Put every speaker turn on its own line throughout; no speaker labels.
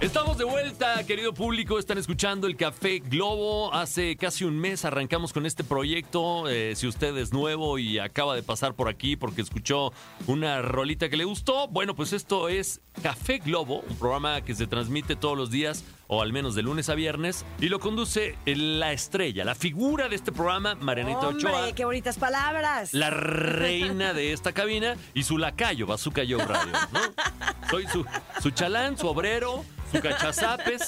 Estamos de vuelta, querido público. Están escuchando el Café Globo. Hace casi un mes arrancamos con este proyecto. Eh, si usted es nuevo y acaba de pasar por aquí porque escuchó una rolita que le gustó, bueno, pues esto es Café Globo, un programa que se transmite todos los días o al menos de lunes a viernes, y lo conduce la estrella, la figura de este programa, Marianita
Hombre,
Ochoa.
qué bonitas palabras.
La reina de esta cabina y su lacayo, Bazooka Joe Radio. ¿no? Soy su, su chalán, su obrero, su cachazapes,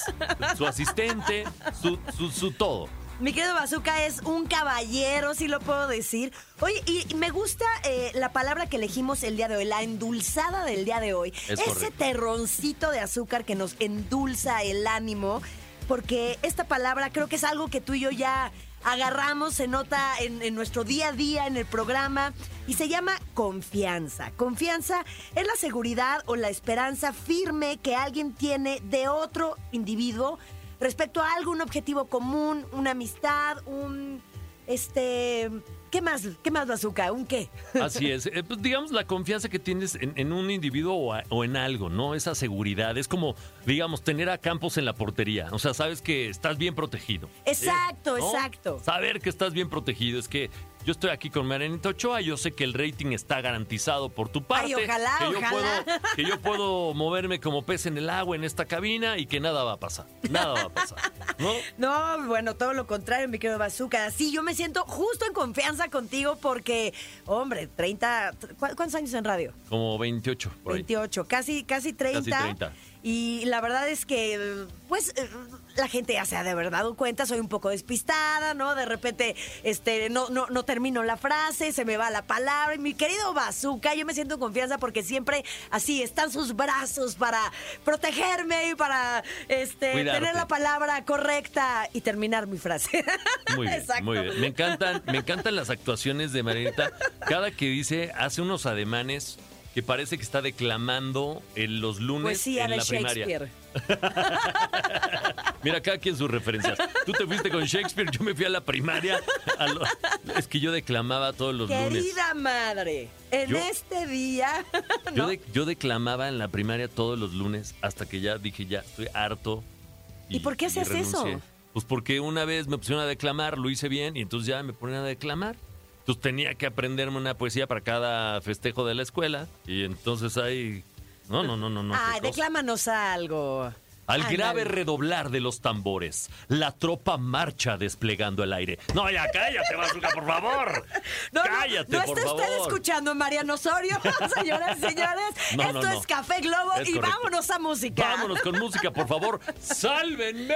su asistente, su, su, su todo.
Mi querido Bazooka es un caballero, si lo puedo decir. Oye, y me gusta eh, la palabra que elegimos el día de hoy, la endulzada del día de hoy.
Es
Ese
correcto.
terroncito de azúcar que nos endulza el ánimo, porque esta palabra creo que es algo que tú y yo ya agarramos, se nota en, nuestro día a día, en el programa, y se llama confianza. Confianza es la seguridad o la esperanza firme que alguien tiene de otro individuo respecto a algo, un objetivo común, una amistad, un este ¿qué más? ¿Qué más bazooka? ¿Un qué?
Así es. Eh, pues, digamos, la confianza que tienes en, en un individuo o, a- o en algo, ¿no? Esa seguridad. Es como, digamos, tener a Campos en la portería. O sea, sabes que estás bien protegido.
Exacto,
¿no?
exacto.
Saber que estás bien protegido. Es que yo estoy aquí con Marianita Ochoa. Yo sé que el rating está garantizado por tu parte.
Ay, ojalá,
que yo
ojalá.
Puedo, que yo puedo moverme como pez en el agua en esta cabina y que nada va a pasar. Nada va a pasar. ¿No?
No, bueno, todo lo contrario, mi querido Bazooka. Sí, yo me siento justo en confianza contigo porque, hombre, 30, ¿cu- ¿cuántos años en radio?
Como 28. Por ahí.
28, casi, casi 30.
Casi 30.
Y la verdad es que, pues, eh, la gente ya se ha de haber dado cuenta, soy un poco despistada, ¿no? De repente, este, no, no, no termino la frase, se me va la palabra. Y mi querido Bazooka, yo me siento en confianza porque siempre así están sus brazos para protegerme y para, este,
Cuidarte.
tener la palabra correcta y terminar mi frase.
Muy bien,
Exacto.
muy bien. Me encantan, me encantan las actuaciones de Marianita. Cada que dice, hace unos ademanes que parece que está declamando en los lunes
Poesía
en
de
la primaria.
Shakespeare.
Mira, cada quien sus referencias. Tú te fuiste con Shakespeare, yo me fui a la primaria. a lo- es que yo declamaba todos los lunes.
Querida madre, en
Yo-
este día.
Yo, de- yo declamaba en la primaria todos los lunes hasta que ya dije, ya estoy harto.
¿Y por qué hacías eso?
Pues porque una vez me pusieron a declamar, lo hice bien y entonces ya me ponían a declamar. Entonces tenía que aprenderme una poesía para cada festejo de la escuela y entonces ahí... No, no, no, no, no.
Ay, declámanos algo.
Al grave redoblar de los tambores, la tropa marcha desplegando el aire. No, ya cállate, Bazooka, por favor.
No, no,
cállate,
no
por
está
favor.
usted escuchando a Mariano Osorio, señoras y señores.
No,
Esto
no, no.
es Café Globo
Es
y
correcto.
vámonos a música.
Vámonos con música, por favor. ¡Sálvenme!